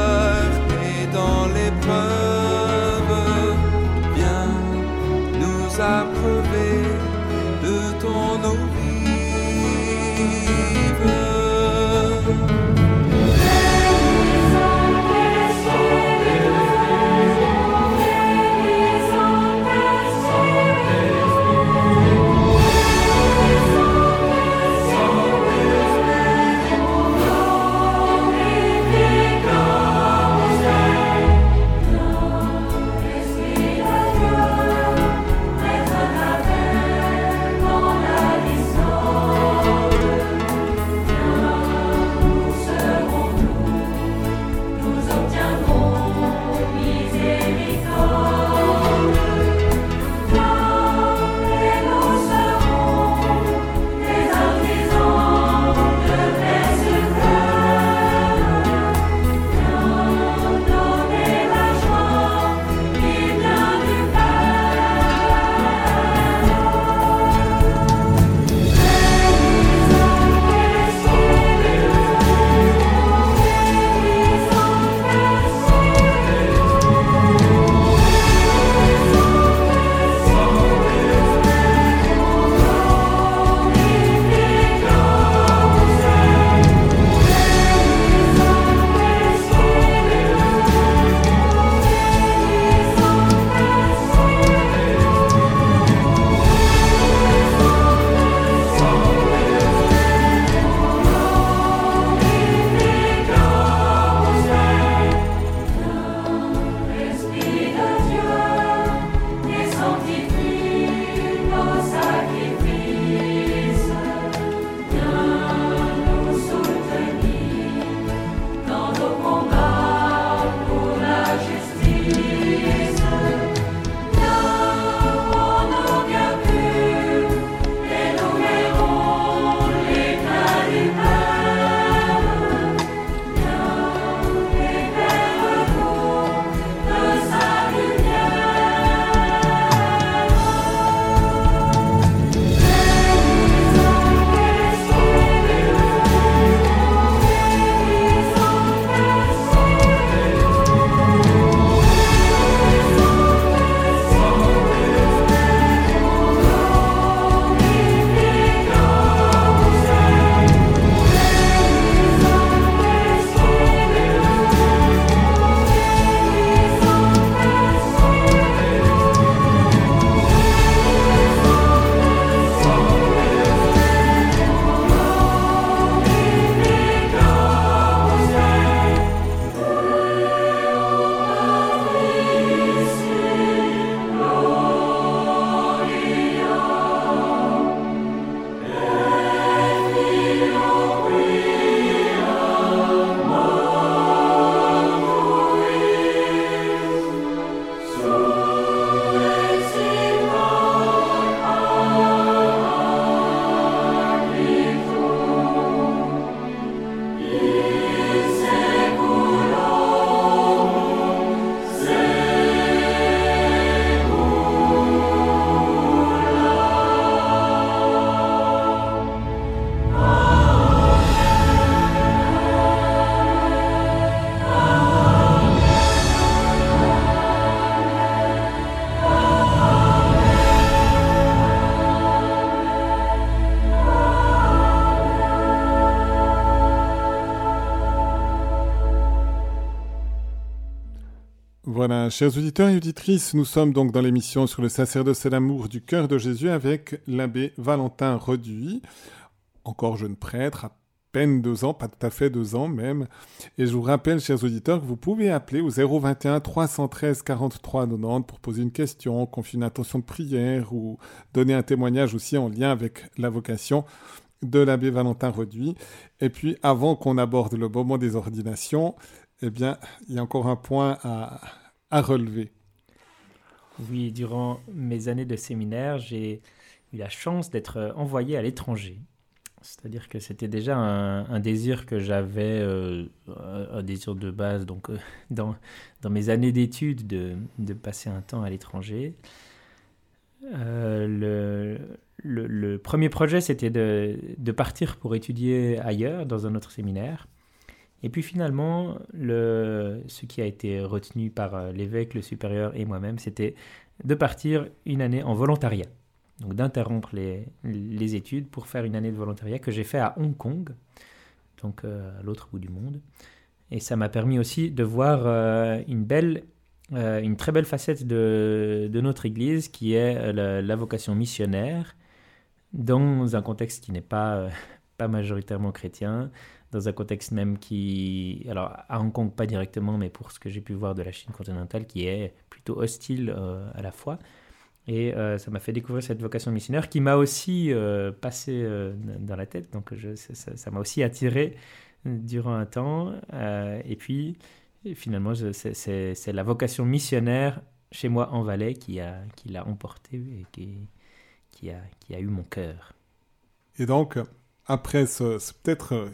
[SPEAKER 1] Voilà, chers auditeurs et auditrices, nous sommes donc dans l'émission sur le sacerdoce et l'amour du cœur de Jésus avec l'abbé Valentin Reduit, encore jeune prêtre, à peine deux ans, pas tout à fait deux ans même. Et je vous rappelle, chers auditeurs, que vous pouvez appeler au 021 313 43 90 pour poser une question, confier une intention de prière ou donner un témoignage aussi en lien avec la vocation de l'abbé Valentin Reduit. Et puis, avant qu'on aborde le moment des ordinations, eh bien, il y a encore un point à, relever.
[SPEAKER 2] Oui, durant mes années de séminaire, j'ai eu la chance d'être envoyé à l'étranger. C'est-à-dire que c'était déjà un, désir que j'avais, euh, un désir de base, donc euh, dans, mes années d'études, de, passer un temps à l'étranger. Euh, le, premier projet, c'était de, partir pour étudier ailleurs, dans un autre séminaire. Et puis finalement, le, ce qui a été retenu par euh, l'évêque, le supérieur et moi-même, c'était de partir une année en volontariat. Donc d'interrompre les, études pour faire une année de volontariat que j'ai fait à Hong Kong, donc euh, à l'autre bout du monde. Et ça m'a permis aussi de voir euh, une belle, une très belle facette de, notre Église qui est la, vocation missionnaire dans un contexte qui n'est pas majoritairement chrétien, dans un contexte même qui, alors à Hong Kong pas directement, mais pour ce que j'ai pu voir de la Chine continentale, qui est plutôt hostile euh, à la fois. Et euh, ça m'a fait découvrir cette vocation missionnaire qui m'a aussi euh, passé dans la tête, donc ça m'a aussi attiré durant un temps. et puis finalement, c'est la vocation missionnaire chez moi en Valais qui l'a qui emporté et qui, a, qui a eu mon cœur.
[SPEAKER 1] Et donc, après, c'est peut-être euh,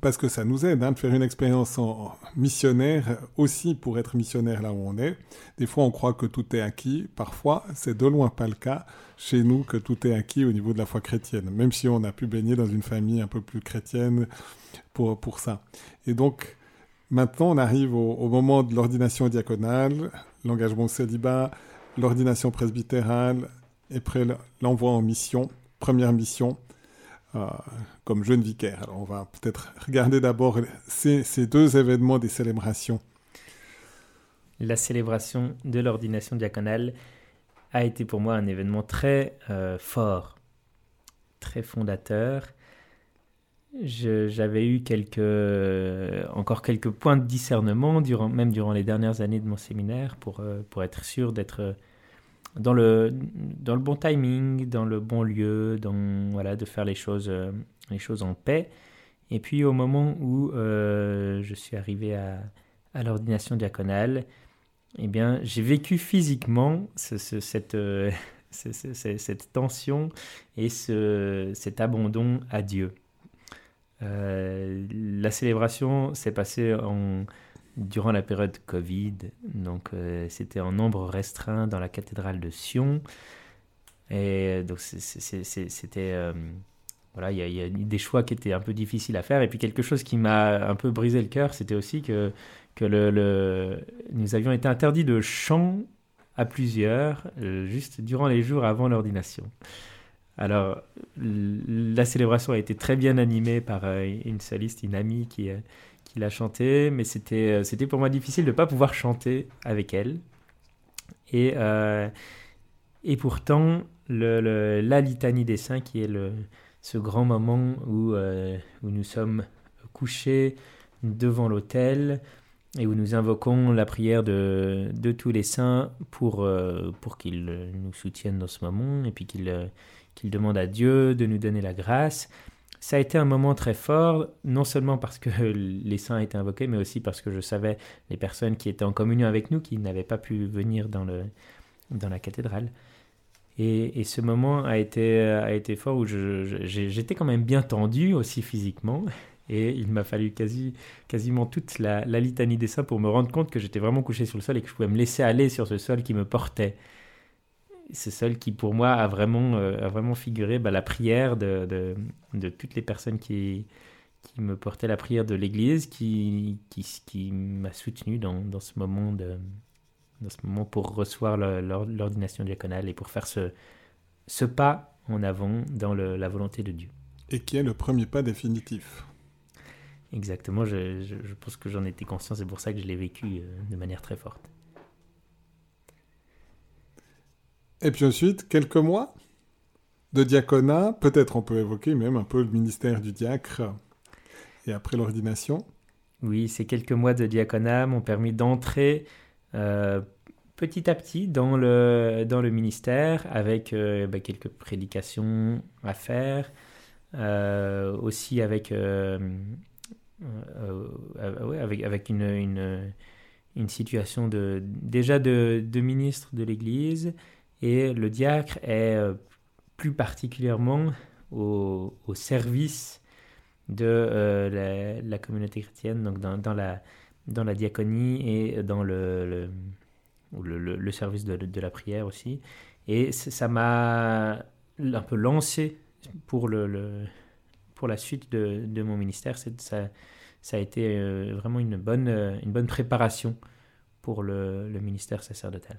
[SPEAKER 1] parce que ça nous aide hein, de faire une expérience en missionnaire aussi pour être missionnaire là où on est. Des fois, on croit que tout est acquis. Parfois, c'est de loin pas le cas chez nous que tout est acquis au niveau de la foi chrétienne, même si on a pu baigner dans une famille un peu plus chrétienne pour, pour ça. Et donc, maintenant, on arrive au, moment de l'ordination diaconale, l'engagement célibat, l'ordination presbytérale, et après l'envoi en mission, première mission comme jeune vicaire. Alors on va peut-être regarder d'abord ces, ces, deux événements des célébrations.
[SPEAKER 2] La célébration de l'ordination diaconale a été pour moi un événement très euh, fort, très fondateur. J'avais eu quelques, encore quelques points de discernement, durant, même durant les dernières années de mon séminaire, pour, euh, pour être sûr d'être dans le, dans le bon timing, dans le bon lieu, dans, voilà, de faire les choses, euh, les choses en paix. Et puis au moment où euh, je suis arrivé à, à l'ordination diaconale, eh bien, j'ai vécu physiquement ce, cette, euh, cette tension et ce, cet abandon à Dieu. la célébration s'est passée en, durant la période Covid. Donc, euh, c'était en nombre restreint dans la cathédrale de Sion. Et donc, c'était. Euh, voilà, il y, a des choix qui étaient un peu difficiles à faire. Et puis, quelque chose qui m'a un peu brisé le cœur, c'était aussi que, que le, nous avions été interdits de chant à plusieurs, euh, juste durant les jours avant l'ordination. Alors, la célébration a été très bien animée par une soliste, une amie qui, qu'il a chanté, mais c'était, euh, c'était pour moi difficile de ne pas pouvoir chanter avec elle. Et, euh, et pourtant, la litanie des saints, qui est le, ce grand moment où, euh, où nous sommes couchés devant l'autel et où nous invoquons la prière de, de tous les saints pour, pour qu'ils nous soutiennent dans ce moment et puis qu'ils, qu'ils demandent à Dieu de nous donner la grâce ça a été un moment très fort, non seulement parce que les saints étaient invoqués, mais aussi parce que je savais les personnes qui étaient en communion avec nous, qui n'avaient pas pu venir dans, le, dans la cathédrale. Et, ce moment a été, a été fort où j'étais quand même bien tendu aussi physiquement. Et il m'a fallu quasi, quasiment toute la, la litanie des saints pour me rendre compte que j'étais vraiment couché sur le sol et que je pouvais me laisser aller sur ce sol qui me portait c'est celle qui, pour moi, a vraiment, euh, a vraiment figuré bah, la prière de, de, de, toutes les personnes qui, qui me portaient la prière de l'Église, qui, qui, qui m'a soutenu dans, dans, ce moment de, dans ce moment pour recevoir l'ordination diaconale et pour faire ce, ce pas en avant dans le, la volonté de Dieu.
[SPEAKER 1] Et qui est le premier pas définitif.
[SPEAKER 2] Exactement, je, je, pense que j'en étais conscient, c'est pour ça que je l'ai vécu euh, de manière très forte.
[SPEAKER 1] Et puis ensuite, quelques mois de diaconat. Peut-être on peut évoquer même un peu le ministère du diacre et après l'ordination.
[SPEAKER 2] Oui, ces quelques mois de diaconat m'ont permis d'entrer euh, petit à petit dans le, dans le ministère avec euh, bah, quelques prédications à faire, euh, aussi avec, avec, une, une, situation de, déjà de ministre de l'Église et le diacre est plus particulièrement au, service de euh, la, communauté chrétienne, donc dans, la, diaconie et dans le, service de, la prière aussi. Et ça m'a un peu lancé pour, la suite de, mon ministère. Ça, a été euh, vraiment une bonne, une bonne préparation pour le ministère sacerdotal.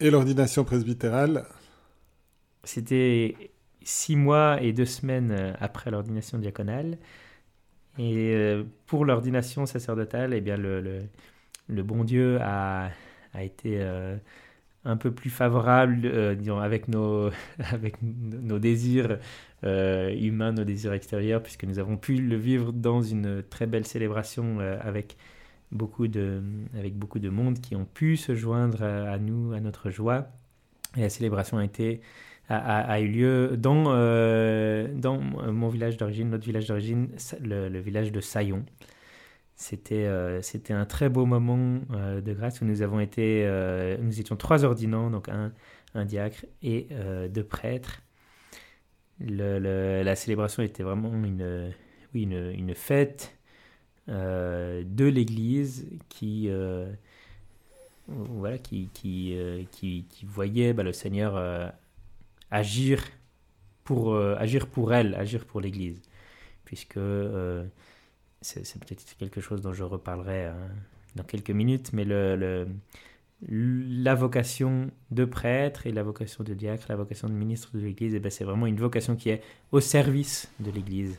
[SPEAKER 1] Et l'ordination presbytérale
[SPEAKER 2] C'était six mois et deux semaines euh, après l'ordination diaconale. Et euh, pour l'ordination sacerdotale, eh bien, le, bon Dieu a, été euh, un peu plus favorable, avec nos désirs humains, nos désirs extérieurs, puisque nous avons pu le vivre dans une très belle célébration avec, avec beaucoup de monde qui ont pu se joindre à nous, à notre joie. Et la célébration a eu lieu dans, euh, dans mon village d'origine, notre village d'origine, le, village de Saillon. C'était euh, un très beau moment euh, de grâce où nous avons été, nous étions trois ordinants, donc un, un diacre et deux prêtres. La célébration était vraiment une, une fête de l'Église qui, voilà, qui, qui, qui, qui voyait bah, le Seigneur agir pour, euh, agir pour elle, agir pour l'Église. Puisque euh, c'est peut-être quelque chose dont je reparlerai dans quelques minutes, mais le, la vocation de prêtre et la vocation de diacre, la vocation de ministre de l'Église, eh ben, c'est vraiment une vocation qui est au service de l'Église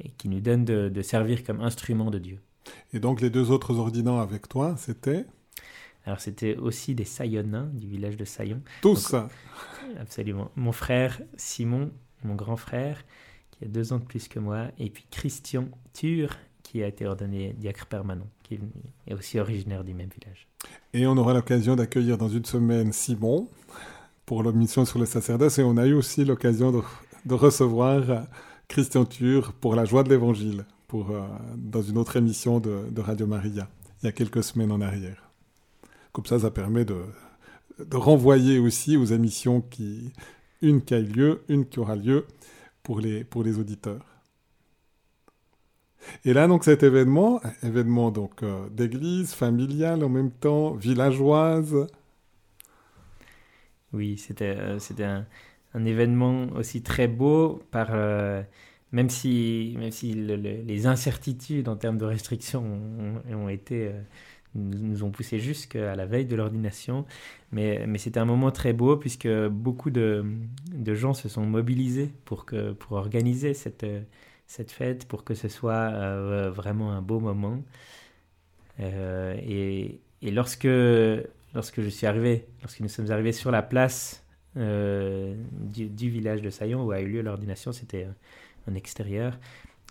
[SPEAKER 2] et qui nous donne de, de servir comme instrument de Dieu.
[SPEAKER 1] Et donc les deux autres ordinants avec toi, c'était?
[SPEAKER 2] Alors c'était aussi des Sayonnins du village de Sayon.
[SPEAKER 1] Tout ça
[SPEAKER 2] Absolument. Mon frère Simon, mon grand frère, qui a deux ans de plus que moi, et puis Christian Tur, qui a été ordonné diacre permanent, qui est aussi originaire du même village.
[SPEAKER 1] Et on aura l'occasion d'accueillir dans une semaine Simon pour la mission sur le sacerdoce, et on a eu aussi l'occasion de, recevoir Christian Tur pour la joie de l'Évangile, pour, euh, dans une autre émission de, Radio Maria, il y a quelques semaines en arrière. Comme ça, ça permet de, renvoyer aussi aux émissions qui, une qui a eu lieu, une qui aura lieu pour les, pour les auditeurs. Et là, donc, cet événement, événement donc euh, d'église, familial en même temps, villageoise.
[SPEAKER 2] Oui, c'était euh, un, un, événement aussi très beau, euh, même si, les incertitudes en termes de restrictions ont, été nous, ont poussé jusqu'à la veille de l'ordination. Mais, c'était un moment très beau puisque beaucoup de, gens se sont mobilisés pour, organiser cette, cette fête, pour que ce soit euh, vraiment un beau moment. Euh, et, lorsque, je suis arrivé, lorsque nous sommes arrivés sur la place euh, du, du, village de Saillon où a eu lieu l'ordination, c'était en extérieur,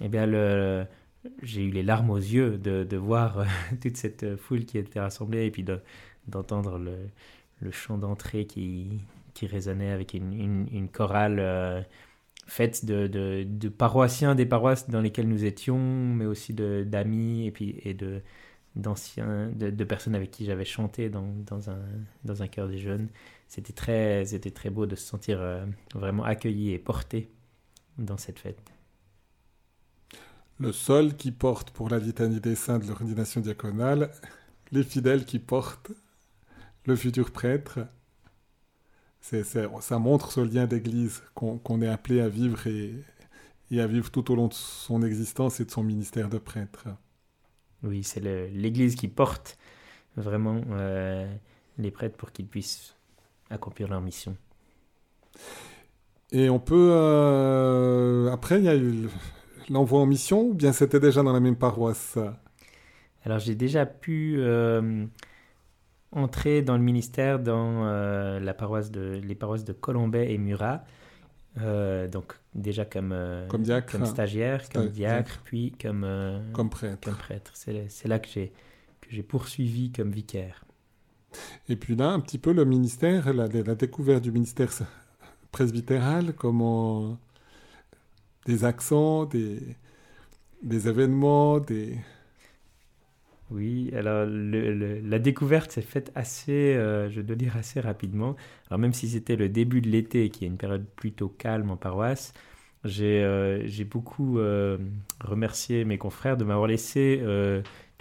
[SPEAKER 2] eh bien j'ai eu les larmes aux yeux de, voir euh, toute cette foule qui était rassemblée et puis d'entendre le, chant d'entrée qui, qui résonnait avec une, chorale euh, faite de, paroissiens des paroisses dans lesquelles nous étions, mais aussi d'amis et puis et de d'anciens, de, personnes avec qui j'avais chanté dans, dans, un, dans un cœur des jeunes. C'était très, c'était très beau de se sentir euh, vraiment accueilli et porté dans cette fête
[SPEAKER 1] le sol qui porte pour la litanie des saints de l'ordination diaconale, les fidèles qui portent le futur prêtre. ça montre ce lien d'église qu'on est appelé à vivre et, à vivre tout au long de son existence et de son ministère de prêtre.
[SPEAKER 2] Oui, c'est l'église qui porte vraiment euh, les prêtres pour qu'ils puissent accomplir leur mission.
[SPEAKER 1] Et on peut... Euh, après, il y a eu l'envoi en mission ou bien c'était déjà dans la même paroisse?
[SPEAKER 2] Alors j'ai déjà pu euh, entré dans le ministère dans la paroisse de, les paroisses de Colombay et Murat. donc déjà comme,
[SPEAKER 1] comme, diacre,
[SPEAKER 2] comme stagiaire, comme diacre, puis comme,
[SPEAKER 1] comme prêtre.
[SPEAKER 2] Comme prêtre. C'est là que j'ai poursuivi comme vicaire.
[SPEAKER 1] Et puis là, un petit peu le ministère, la, découverte du ministère presbytéral, comment des accents, des, des événements, des...
[SPEAKER 2] Oui, alors la découverte s'est faite assez, euh, je dois dire assez rapidement. Alors même si c'était le début de l'été, qui est une période plutôt calme en paroisse, j'ai euh, beaucoup euh, remercié mes confrères de m'avoir laissé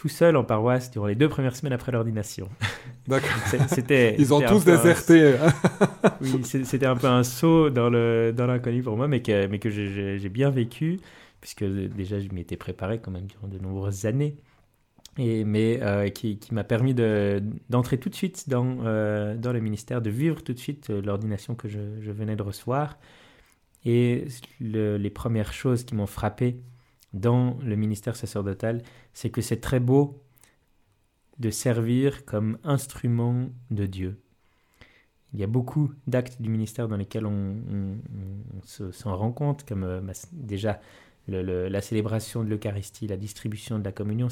[SPEAKER 2] tout seul en paroisse durant les deux premières semaines après l'ordination.
[SPEAKER 1] D'accord. C'était, Ils ont tous déserté.
[SPEAKER 2] oui, c'était un peu un saut dans, le, dans l'inconnu pour moi, mais que, mais que j'ai, bien vécu, puisque déjà je m'y étais préparé quand même durant de nombreuses années. Et, mais euh, qui, qui, m'a permis de, d'entrer tout de suite dans, euh, dans le ministère, de vivre tout de suite euh, l'ordination que je, je, venais de recevoir. Et les premières choses qui m'ont frappé, dans le ministère sacerdotal, c'est que c'est très beau de servir comme instrument de Dieu. Il y a beaucoup d'actes du ministère dans lesquels on, s'en rend compte, comme euh, déjà la célébration de l'Eucharistie, la distribution de la communion,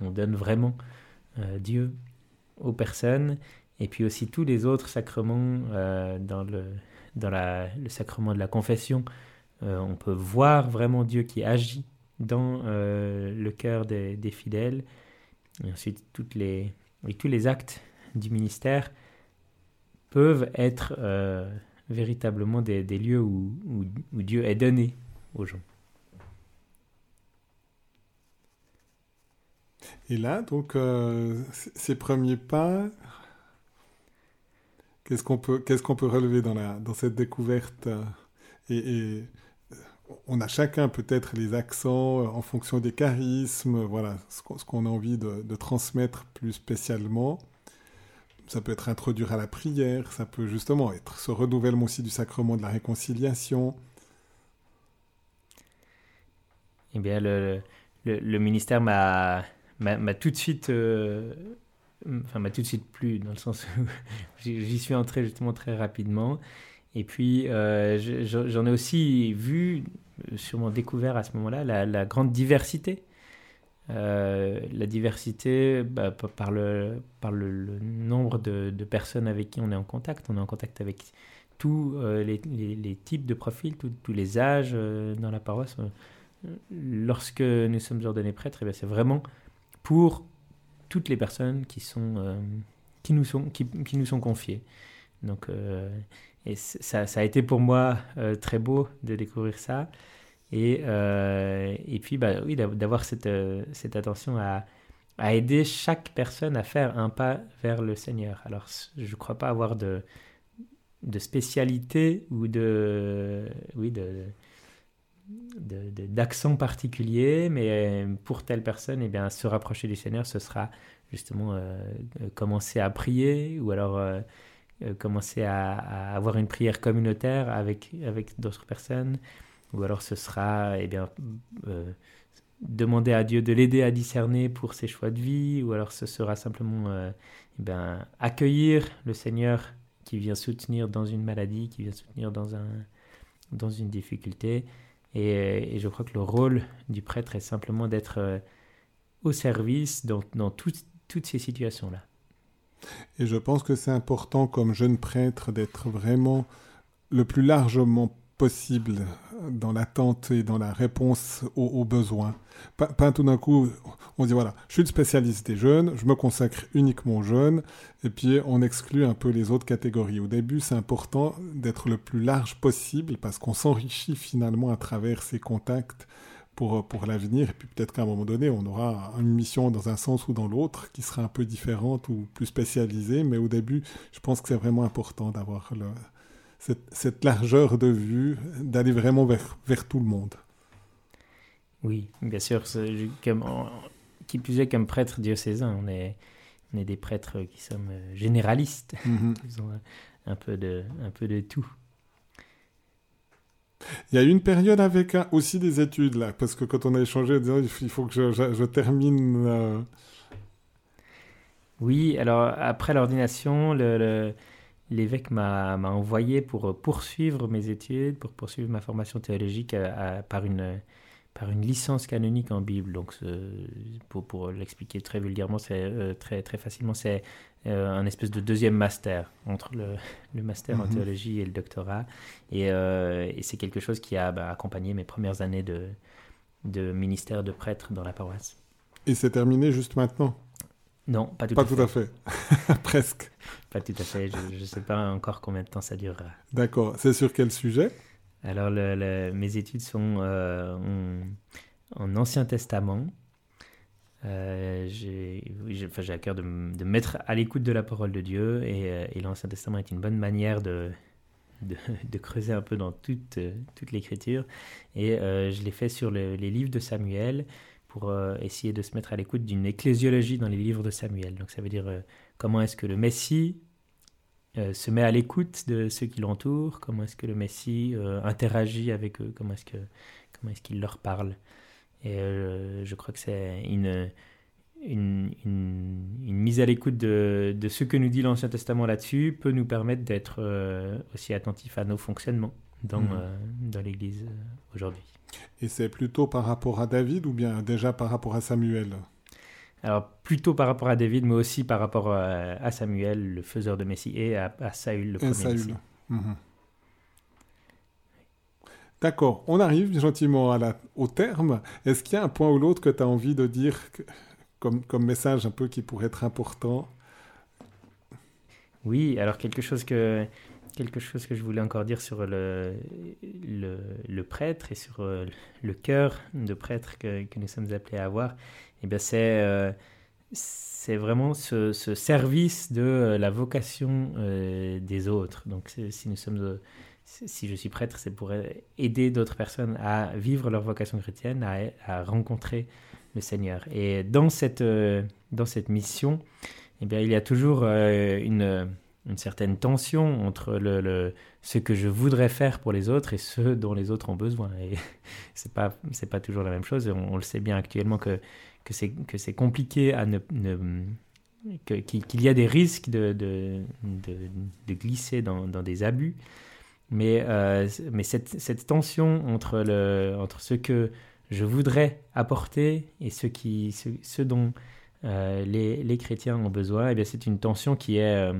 [SPEAKER 2] on donne vraiment euh, Dieu aux personnes, et puis aussi tous les autres sacrements euh, dans, le, dans le sacrement de la confession. on peut voir vraiment Dieu qui agit dans euh, le cœur des, fidèles. Et ensuite, toutes les, tous les actes du ministère peuvent être euh, véritablement des, lieux où, où, Dieu est donné aux gens.
[SPEAKER 1] Et là, donc, euh, ces premiers pas, qu'est-ce qu'on peut, qu'est-ce peut relever dans, la, dans cette découverte et on a chacun peut-être les accents euh, en fonction des charismes, voilà, ce qu'on a envie de, transmettre plus spécialement. Ça peut être introduire à la prière, ça peut justement être ce renouvellement aussi du sacrement de la réconciliation.
[SPEAKER 2] Eh bien, le, ministère m'a tout de suite, euh, enfin m'a tout de suite plu dans le sens où j'y suis entré justement très rapidement. Et puis, euh, j'en ai aussi vu, sûrement découvert à ce moment-là, la, grande diversité. Euh, la diversité bah, par, le, par le, nombre de, personnes avec qui on est en contact. On est en contact avec tous euh, les, types de profils, tous les âges dans la paroisse. Lorsque nous sommes ordonnés prêtres, eh c'est vraiment pour toutes les personnes qui, sont, qui, nous, sont, qui nous sont confiées. Donc, et ça, ça, a été pour moi euh, très beau de découvrir ça. Et, euh, et puis, bah, oui, d'avoir cette, euh, cette attention à, aider chaque personne à faire un pas vers le Seigneur. Alors, je ne crois pas avoir de, de spécialité ou de, oui, de, d'accent particulier, mais pour telle personne, eh bien, se rapprocher du Seigneur, ce sera justement commencer à prier ou alors commencer à, avoir une prière communautaire avec, avec d'autres personnes, ou alors ce sera eh bien, euh, demander à Dieu de l'aider à discerner pour ses choix de vie, ou alors ce sera simplement euh, eh bien, accueillir le Seigneur qui vient soutenir dans une maladie, qui vient soutenir dans, un, dans une difficulté. Et, je crois que le rôle du prêtre est simplement d'être au service dans, dans toutes ces situations-là.
[SPEAKER 1] Et je pense que c'est important comme jeune prêtre d'être vraiment le plus largement possible dans l'attente et dans la réponse aux, besoins. Pas, tout d'un coup, on dit voilà, je suis le spécialiste des jeunes, je me consacre uniquement aux jeunes, et puis on exclut un peu les autres catégories. Au début, c'est important d'être le plus large possible parce qu'on s'enrichit finalement à travers ces contacts pour, pour l'avenir. Et puis peut-être qu'à un moment donné, on aura une mission dans un sens ou dans l'autre qui sera un peu différente ou plus spécialisée. Mais au début, je pense que c'est vraiment important d'avoir cette, cette, largeur de vue, d'aller vraiment vers, vers tout le monde.
[SPEAKER 2] Oui, bien sûr. Comme, qui plus est, comme prêtre diocésain, on est, on est des prêtres qui sommes généralistes. Mm un, peu de, un peu de tout.
[SPEAKER 1] Il y a eu une période avec aussi des études, là, parce que quand on a échangé, il faut que je, termine. Euh,
[SPEAKER 2] Oui, alors après l'ordination, l'évêque m'a, envoyé pour poursuivre mes études, pour poursuivre ma formation théologique par, une, par une licence canonique en Bible. Donc, pour, pour l'expliquer très vulgairement, c'est très, très facilement, c'est euh, un espèce de deuxième master entre le, le master en mhm. théologie et le doctorat. Et, euh, et c'est quelque chose qui a bah, accompagné mes premières années de, de ministère de prêtre dans la paroisse.
[SPEAKER 1] Et c'est terminé juste maintenant?
[SPEAKER 2] Non, pas tout
[SPEAKER 1] pas
[SPEAKER 2] à
[SPEAKER 1] tout
[SPEAKER 2] fait.
[SPEAKER 1] à fait. Presque.
[SPEAKER 2] Pas tout à fait. Je ne sais pas encore combien de temps ça durera.
[SPEAKER 1] D'accord. C'est sur quel sujet?
[SPEAKER 2] Alors, le, mes études sont euh, en Ancien Testament. Euh, j'ai à cœur de, de mettre à l'écoute de la parole de Dieu et, euh, l'Ancien Testament est une bonne manière de, creuser un peu dans toute, euh, l'écriture. Et je l'ai fait sur les livres de Samuel pour essayer de se mettre à l'écoute d'une ecclésiologie dans les livres de Samuel. Donc ça veut dire comment est-ce que le Messie se met à l'écoute de ceux qui l'entourent, comment est-ce que le Messie interagit avec eux, comment est-ce qu'il leur parle? Et euh, je crois que c'est une, une, une, mise à l'écoute de, de, ce que nous dit l'Ancien Testament là-dessus peut nous permettre d'être euh, aussi attentifs à nos fonctionnements dans, mmh. euh, dans l'Église aujourd'hui.
[SPEAKER 1] Et c'est plutôt par rapport à David ou bien déjà par rapport à Samuel?
[SPEAKER 2] Alors plutôt par rapport à David, mais aussi par rapport à, Samuel, le faiseur de Messie, et à, Saül, le premier Saül. Mmh.
[SPEAKER 1] D'accord, on arrive gentiment au terme. Est-ce qu'il y a un point ou l'autre que tu as envie de dire comme, message un peu qui pourrait être important?
[SPEAKER 2] Oui, alors quelque chose que, quelque chose que je voulais encore dire sur le, le, prêtre et sur euh, le cœur de prêtre que, nous sommes appelés à avoir, eh bien c'est, euh, c'est vraiment ce, ce, service de la vocation euh, des autres. Donc si nous sommes si je suis prêtre, c'est pour aider d'autres personnes à vivre leur vocation chrétienne, à, rencontrer le Seigneur. Et dans cette, euh, dans cette mission, eh bien, il y a toujours euh, une, une, certaine tension entre le, ce que je voudrais faire pour les autres et ce dont les autres ont besoin. Et c'est pas pas toujours la même chose. On, le sait bien actuellement que que c'est compliqué à ne, qu'il y a des risques de, de, de, de glisser dans, dans, des abus. Mais, euh, mais cette, cette, tension entre, le, entre ce que je voudrais apporter et ce, qui, ce, dont euh, les, les, chrétiens ont besoin, eh c'est une tension qui est, euh,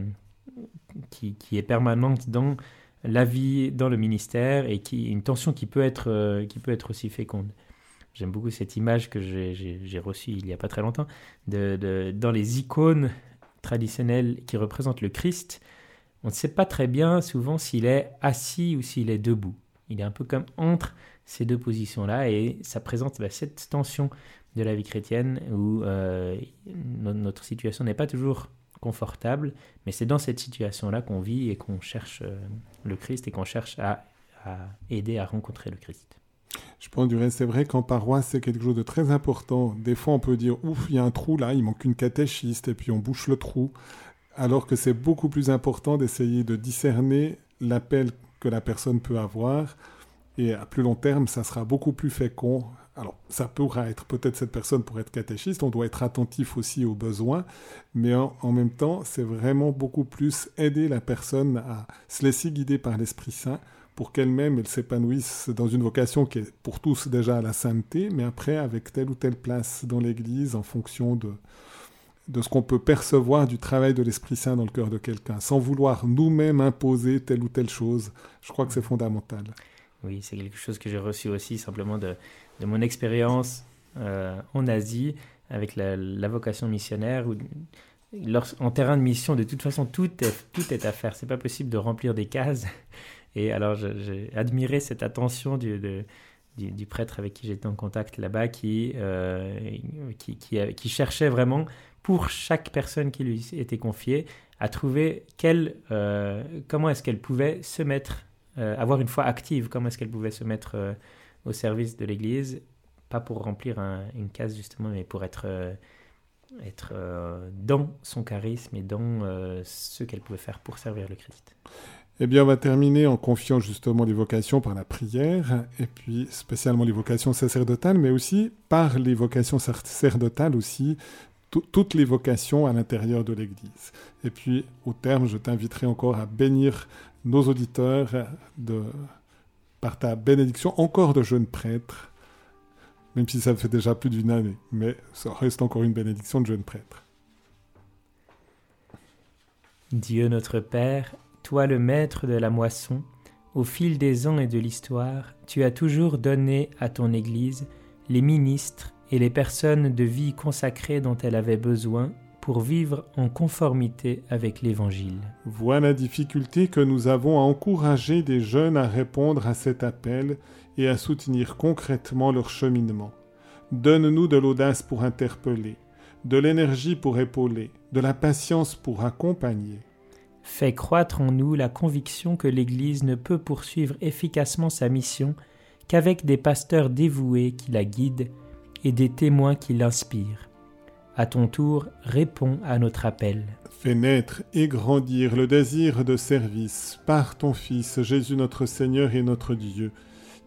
[SPEAKER 2] qui, qui, est permanente dans la vie, dans le ministère, et qui, une tension qui peut être, qui peut être aussi féconde. J'aime beaucoup cette image que j'ai reçue il n'y a pas très longtemps, de, de, dans les icônes traditionnelles qui représentent le Christ, on ne sait pas très bien souvent s'il est assis ou s'il est debout. Il est un peu comme entre ces deux positions-là et ça présente bah, cette tension de la vie chrétienne où euh, notre situation n'est pas toujours confortable, mais c'est dans cette situation-là qu'on vit et qu'on cherche euh, le Christ et qu'on cherche à, aider à rencontrer le Christ.
[SPEAKER 1] Je pense du reste, c'est vrai qu'en paroisse, c'est quelque chose de très important. Des fois, on peut dire, ouf, il y a un trou là, il manque une catéchiste, et puis on bouche le trou alors que c'est beaucoup plus important d'essayer de discerner l'appel que la personne peut avoir. Et à plus long terme, ça sera beaucoup plus fécond. Alors, ça pourra être peut-être cette personne pour être catéchiste, on doit être attentif aussi aux besoins, mais en, même temps, c'est vraiment beaucoup plus aider la personne à se laisser guider par l'Esprit Saint pour qu'elle-même, elle s'épanouisse dans une vocation qui est pour tous déjà la sainteté, mais après avec telle ou telle place dans l'Église en fonction de, de ce qu'on peut percevoir du travail de l'Esprit Saint dans le cœur de quelqu'un, sans vouloir nous-mêmes imposer telle ou telle chose. Je crois que c'est fondamental.
[SPEAKER 2] Oui, c'est quelque chose que j'ai reçu aussi simplement de, de mon expérience euh, en Asie avec la, vocation missionnaire. Où, en terrain de mission, de toute façon, tout est, tout est à faire. C'est pas possible de remplir des cases. Et alors, j'ai admiré cette attention du, du, prêtre avec qui j'étais en contact là-bas qui, euh, qui, cherchait vraiment pour chaque personne qui lui était confiée, à trouver quelle, euh, comment est-ce qu'elle pouvait se mettre, euh, avoir une foi active, comment est-ce qu'elle pouvait se mettre euh, au service de l'Église, pas pour remplir une case justement, mais pour être, être dans son charisme et dans ce qu'elle pouvait faire pour servir le Christ.
[SPEAKER 1] Eh bien, on va terminer en confiant justement les vocations par la prière, et puis spécialement les vocations sacerdotales, mais aussi par les vocations sacerdotales aussi toutes les vocations à l'intérieur de l'Église. Et puis, au terme, je t'inviterai encore à bénir nos auditeurs de, par ta bénédiction encore de jeunes prêtres, même si ça fait déjà plus d'une année, mais ça reste encore une bénédiction de jeunes prêtres.
[SPEAKER 2] Dieu notre Père, toi le maître de la moisson, au fil des ans et de l'histoire, tu as toujours donné à ton Église les ministres et les personnes de vie consacrées dont elle avait besoin pour vivre en conformité avec l'Évangile.
[SPEAKER 1] Vois la difficulté que nous avons à encourager des jeunes à répondre à cet appel et à soutenir concrètement leur cheminement. Donne-nous de l'audace pour interpeller, de l'énergie pour épauler, de la patience pour accompagner.
[SPEAKER 2] Fais croître en nous la conviction que l'Église ne peut poursuivre efficacement sa mission qu'avec des pasteurs dévoués qui la guident et des témoins qui l'inspirent. À ton tour, réponds à notre appel.
[SPEAKER 1] Fais naître et grandir le désir de service par ton Fils Jésus notre Seigneur et notre Dieu,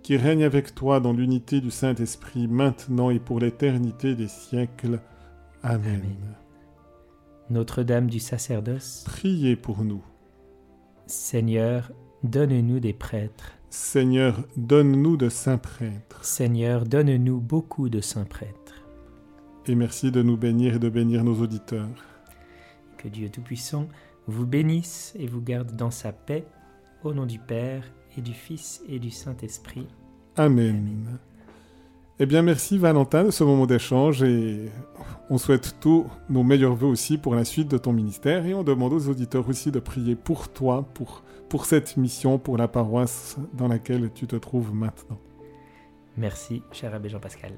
[SPEAKER 1] qui règne avec toi dans l'unité du Saint-Esprit maintenant et pour l'éternité des siècles. Amen.
[SPEAKER 2] Notre-Dame du sacerdoce,
[SPEAKER 1] priez pour nous.
[SPEAKER 2] Seigneur, donne-nous des prêtres.
[SPEAKER 1] Seigneur, donne-nous de saints prêtres.
[SPEAKER 2] Seigneur, donne-nous beaucoup de saints prêtres.
[SPEAKER 1] Et merci de nous bénir et de bénir nos auditeurs.
[SPEAKER 2] Que Dieu Tout-Puissant vous bénisse et vous garde dans sa paix, au nom du Père et du Fils et du Saint-Esprit.
[SPEAKER 1] Amen. Eh bien, merci Valentin de ce moment d'échange et on souhaite tous nos meilleurs voeux aussi pour la suite de ton ministère et on demande aux auditeurs aussi de prier pour toi, pour, pour cette mission, pour la paroisse dans laquelle tu te trouves maintenant.
[SPEAKER 2] Merci, cher abbé Jean-Pascal.